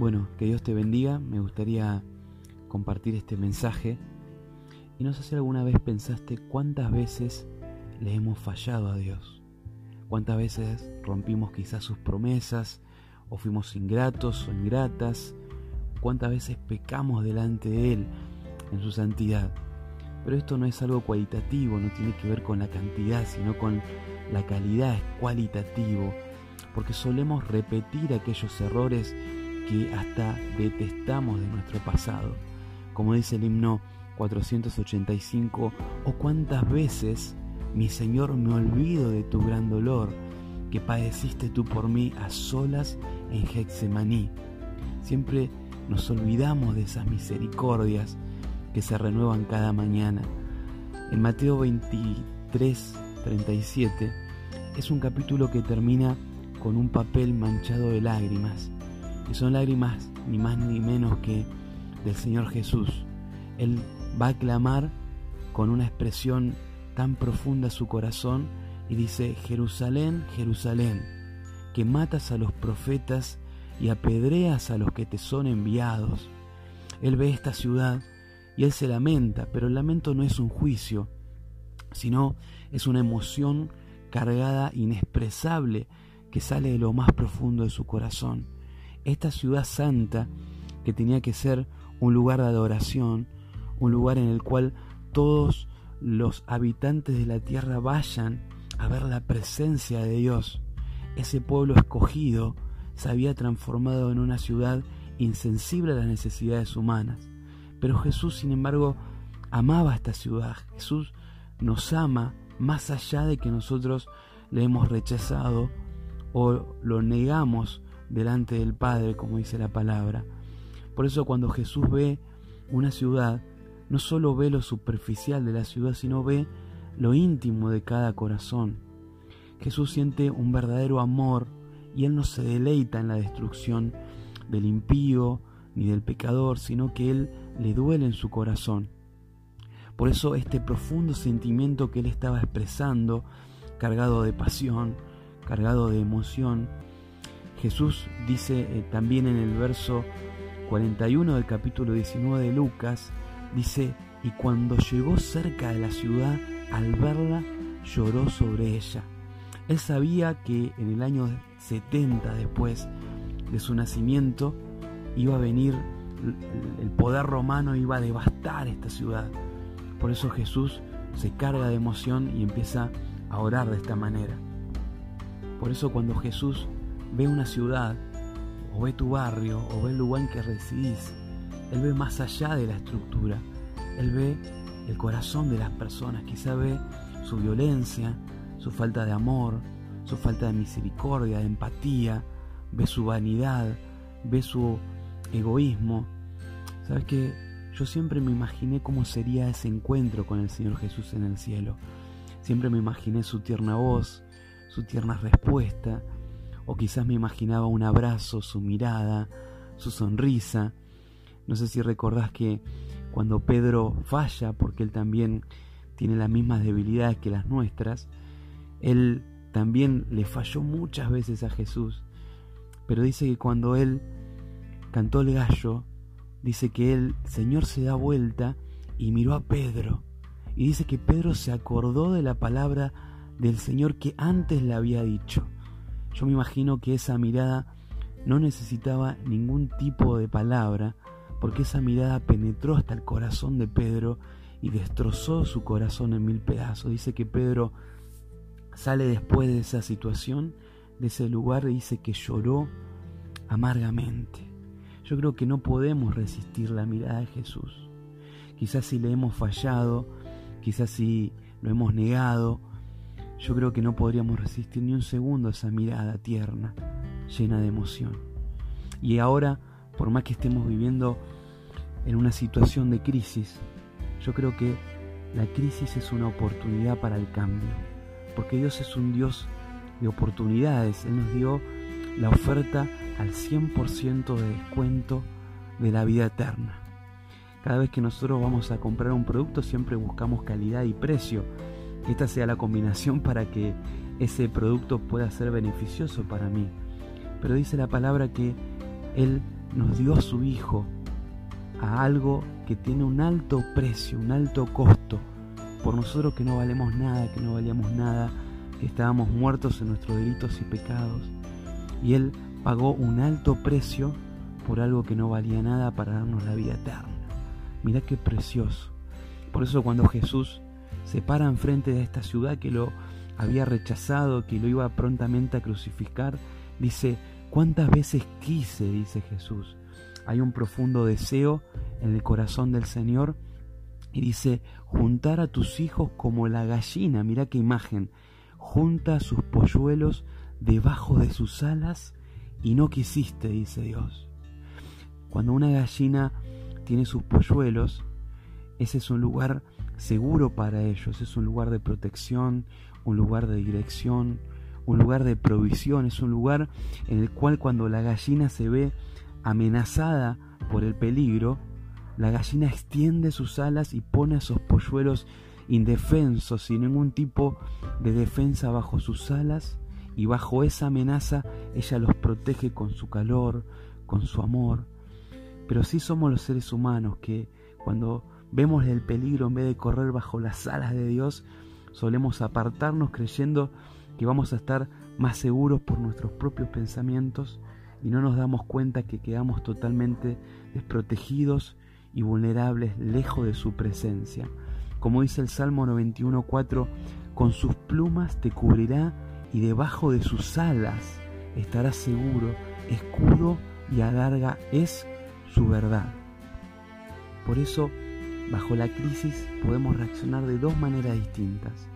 Bueno, que Dios te bendiga. Me gustaría compartir este mensaje. Y no sé si alguna vez pensaste cuántas veces le hemos fallado a Dios. Cuántas veces rompimos quizás sus promesas o fuimos ingratos o ingratas. Cuántas veces pecamos delante de Él en su santidad. Pero esto no es algo cualitativo, no tiene que ver con la cantidad, sino con la calidad, es cualitativo. Porque solemos repetir aquellos errores que hasta detestamos de nuestro pasado. Como dice el himno 485, o cuántas veces, mi Señor, me olvido de tu gran dolor que padeciste tú por mí a solas en Hexemaní. Siempre nos olvidamos de esas misericordias que se renuevan cada mañana. En Mateo 23, 37 es un capítulo que termina con un papel manchado de lágrimas y son lágrimas ni más ni menos que del Señor Jesús. Él va a clamar con una expresión tan profunda su corazón y dice, Jerusalén, Jerusalén, que matas a los profetas y apedreas a los que te son enviados. Él ve esta ciudad y él se lamenta, pero el lamento no es un juicio, sino es una emoción cargada, inexpresable, que sale de lo más profundo de su corazón esta ciudad santa que tenía que ser un lugar de adoración, un lugar en el cual todos los habitantes de la tierra vayan a ver la presencia de Dios. Ese pueblo escogido se había transformado en una ciudad insensible a las necesidades humanas. Pero Jesús, sin embargo, amaba esta ciudad. Jesús nos ama más allá de que nosotros le hemos rechazado o lo negamos delante del Padre, como dice la palabra. Por eso cuando Jesús ve una ciudad, no solo ve lo superficial de la ciudad, sino ve lo íntimo de cada corazón. Jesús siente un verdadero amor y Él no se deleita en la destrucción del impío ni del pecador, sino que Él le duele en su corazón. Por eso este profundo sentimiento que Él estaba expresando, cargado de pasión, cargado de emoción, Jesús dice eh, también en el verso 41 del capítulo 19 de Lucas, dice, y cuando llegó cerca de la ciudad, al verla, lloró sobre ella. Él sabía que en el año 70 después de su nacimiento iba a venir el poder romano, iba a devastar esta ciudad. Por eso Jesús se carga de emoción y empieza a orar de esta manera. Por eso cuando Jesús ve una ciudad, o ve tu barrio, o ve el lugar en que residís. Él ve más allá de la estructura. Él ve el corazón de las personas. Quizá ve su violencia, su falta de amor, su falta de misericordia, de empatía. Ve su vanidad, ve su egoísmo. ¿Sabes qué? Yo siempre me imaginé cómo sería ese encuentro con el Señor Jesús en el cielo. Siempre me imaginé su tierna voz, su tierna respuesta, o quizás me imaginaba un abrazo, su mirada, su sonrisa. No sé si recordás que cuando Pedro falla, porque él también tiene las mismas debilidades que las nuestras, él también le falló muchas veces a Jesús. Pero dice que cuando él cantó el gallo, dice que el Señor se da vuelta y miró a Pedro. Y dice que Pedro se acordó de la palabra del Señor que antes le había dicho. Yo me imagino que esa mirada no necesitaba ningún tipo de palabra, porque esa mirada penetró hasta el corazón de Pedro y destrozó su corazón en mil pedazos. Dice que Pedro sale después de esa situación, de ese lugar, y dice que lloró amargamente. Yo creo que no podemos resistir la mirada de Jesús. Quizás si le hemos fallado, quizás si lo hemos negado, yo creo que no podríamos resistir ni un segundo esa mirada tierna, llena de emoción. Y ahora, por más que estemos viviendo en una situación de crisis, yo creo que la crisis es una oportunidad para el cambio, porque Dios es un Dios de oportunidades, Él nos dio la oferta al 100% de descuento de la vida eterna. Cada vez que nosotros vamos a comprar un producto siempre buscamos calidad y precio, esta sea la combinación para que ese producto pueda ser beneficioso para mí. Pero dice la palabra que Él nos dio a su Hijo a algo que tiene un alto precio, un alto costo, por nosotros que no valemos nada, que no valíamos nada, que estábamos muertos en nuestros delitos y pecados. Y Él pagó un alto precio por algo que no valía nada para darnos la vida eterna. Mirá qué precioso. Por eso cuando Jesús se para enfrente de esta ciudad que lo había rechazado, que lo iba prontamente a crucificar, dice, ¿cuántas veces quise, dice Jesús? Hay un profundo deseo en el corazón del Señor y dice, juntar a tus hijos como la gallina, mira qué imagen, junta sus polluelos debajo de sus alas y no quisiste, dice Dios. Cuando una gallina tiene sus polluelos, ese es un lugar seguro para ellos, es un lugar de protección, un lugar de dirección, un lugar de provisión, es un lugar en el cual cuando la gallina se ve amenazada por el peligro, la gallina extiende sus alas y pone a sus polluelos indefensos, sin ningún tipo de defensa bajo sus alas, y bajo esa amenaza ella los protege con su calor, con su amor. Pero sí somos los seres humanos que cuando vemos el peligro en vez de correr bajo las alas de Dios, solemos apartarnos creyendo que vamos a estar más seguros por nuestros propios pensamientos y no nos damos cuenta que quedamos totalmente desprotegidos y vulnerables lejos de su presencia. Como dice el Salmo 91.4, con sus plumas te cubrirá y debajo de sus alas estarás seguro, escudo y adarga es su verdad. Por eso, bajo la crisis podemos reaccionar de dos maneras distintas.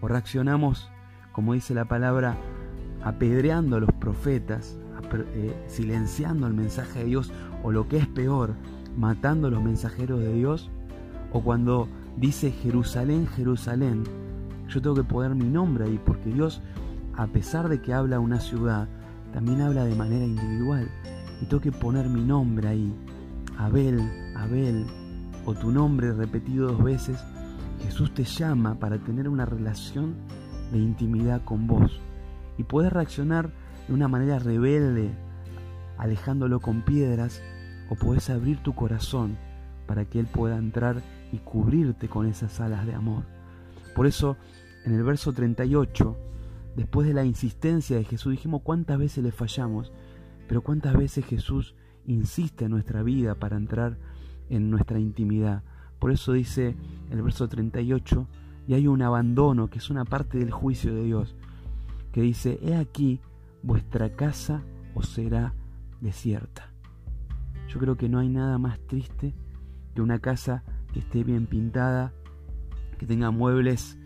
O reaccionamos, como dice la palabra, apedreando a los profetas, eh, silenciando el mensaje de Dios, o lo que es peor, matando a los mensajeros de Dios, o cuando dice Jerusalén, Jerusalén, yo tengo que poner mi nombre ahí, porque Dios, a pesar de que habla una ciudad, también habla de manera individual, y tengo que poner mi nombre ahí, Abel, Abel, o tu nombre repetido dos veces, Jesús te llama para tener una relación de intimidad con vos y puedes reaccionar de una manera rebelde, alejándolo con piedras, o puedes abrir tu corazón para que Él pueda entrar y cubrirte con esas alas de amor. Por eso, en el verso 38, después de la insistencia de Jesús, dijimos cuántas veces le fallamos, pero cuántas veces Jesús insiste en nuestra vida para entrar en nuestra intimidad. Por eso dice el verso 38, y hay un abandono que es una parte del juicio de Dios, que dice, he aquí, vuestra casa os será desierta. Yo creo que no hay nada más triste que una casa que esté bien pintada, que tenga muebles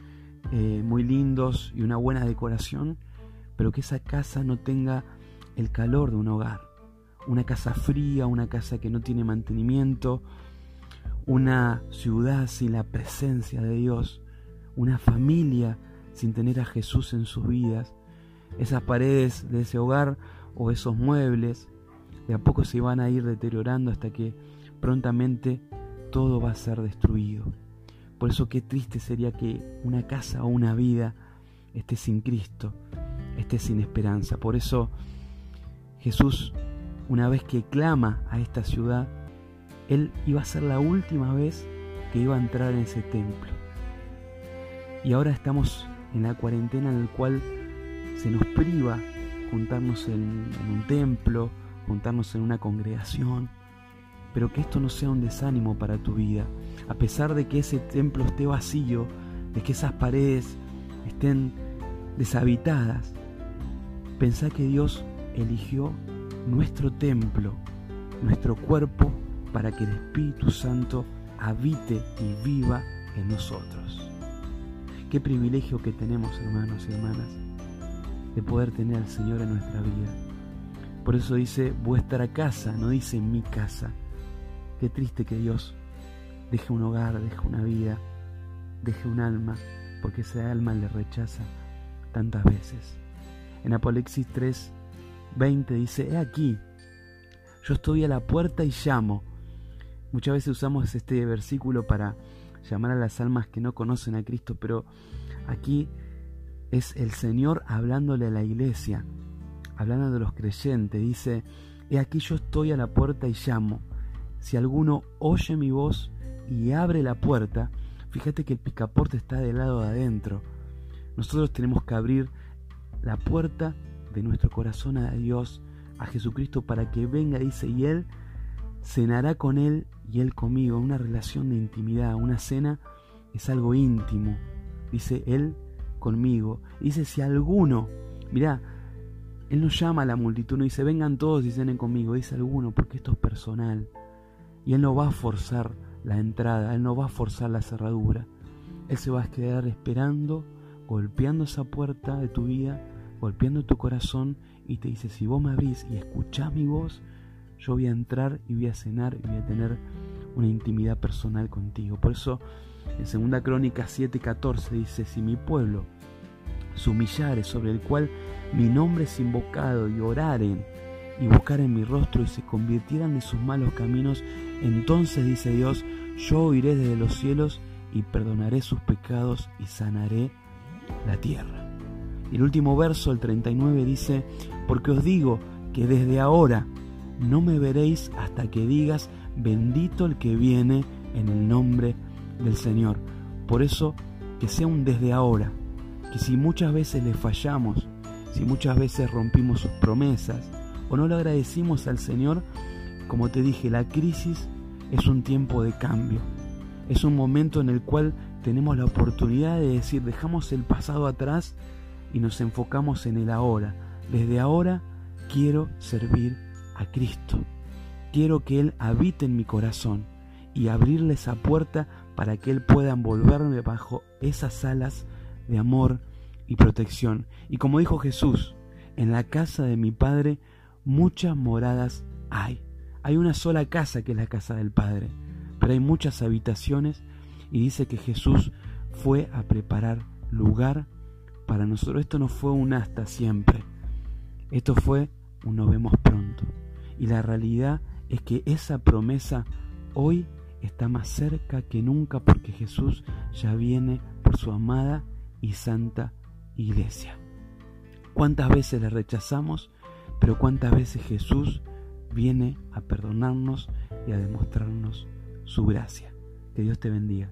eh, muy lindos y una buena decoración, pero que esa casa no tenga el calor de un hogar. Una casa fría, una casa que no tiene mantenimiento, una ciudad sin la presencia de Dios, una familia sin tener a Jesús en sus vidas. Esas paredes de ese hogar o esos muebles de a poco se van a ir deteriorando hasta que prontamente todo va a ser destruido. Por eso qué triste sería que una casa o una vida esté sin Cristo, esté sin esperanza. Por eso Jesús, una vez que clama a esta ciudad, Él iba a ser la última vez que iba a entrar en ese templo. Y ahora estamos en la cuarentena en la cual se nos priva juntarnos en, un templo, juntarnos en una congregación, pero que esto no sea un desánimo para tu vida, a pesar de que ese templo esté vacío, de que esas paredes estén deshabitadas, pensá que Dios eligió nuestro templo, nuestro cuerpo, para que el Espíritu Santo habite y viva en nosotros. Qué privilegio que tenemos, hermanos y hermanas, de poder tener al Señor en nuestra vida por eso dice vuestra casa, no dice mi casa. Qué triste que Dios deje un hogar, deje una vida, deje un alma, porque ese alma le rechaza tantas veces. En Apocalipsis 3, 20 dice, he aquí, yo estoy a la puerta y llamo. Muchas veces usamos este versículo para llamar a las almas que no conocen a Cristo, pero aquí es el Señor hablándole a la iglesia hablando de los creyentes, dice, He aquí yo estoy a la puerta y llamo. Si alguno oye mi voz y abre la puerta, fíjate que el picaporte está del lado de adentro. Nosotros tenemos que abrir la puerta de nuestro corazón a Dios, a Jesucristo, para que venga, dice, y Él cenará con Él y Él conmigo, una relación de intimidad, una cena es algo íntimo, dice Él conmigo. Dice, si alguno, mirá, Él no llama a la multitud, no dice, vengan todos y cenen conmigo, dice alguno, porque esto es personal. Y Él no va a forzar la entrada, Él no va a forzar la cerradura. Él se va a quedar esperando, golpeando esa puerta de tu vida, golpeando tu corazón y te dice, si vos me abrís y escuchás mi voz, yo voy a entrar y voy a cenar y voy a tener una intimidad personal contigo. Por eso en 2 Crónica 7:14 dice, si mi pueblo se humillare sobre el cual mi nombre es invocado y oraren y buscaren mi rostro y se convirtieran de sus malos caminos, entonces dice Dios, yo oiré desde los cielos y perdonaré sus pecados y sanaré la tierra. El último verso, el 39, dice, porque os digo que desde ahora no me veréis hasta que digas, bendito el que viene en el nombre del Señor. Por eso, que sea un desde ahora, que si muchas veces le fallamos, si muchas veces rompimos sus promesas o no le agradecimos al Señor, como te dije, la crisis es un tiempo de cambio. Es un momento en el cual tenemos la oportunidad de decir, dejamos el pasado atrás y nos enfocamos en el ahora. Desde ahora quiero servir a Cristo. Quiero que Él habite en mi corazón y abrirle esa puerta para que Él pueda envolverme bajo esas alas de amor y protección. Y como dijo Jesús, en la casa de mi Padre muchas moradas hay. Hay una sola casa que es la casa del Padre, pero hay muchas habitaciones y dice que Jesús fue a preparar lugar para nosotros. Esto no fue un hasta siempre, esto fue un nos vemos pronto. Y la realidad es que esa promesa hoy está más cerca que nunca porque Jesús ya viene por su amada y santa iglesia. ¿Cuántas veces le rechazamos? Pero cuántas veces Jesús viene a perdonarnos y a demostrarnos su gracia. Que Dios te bendiga.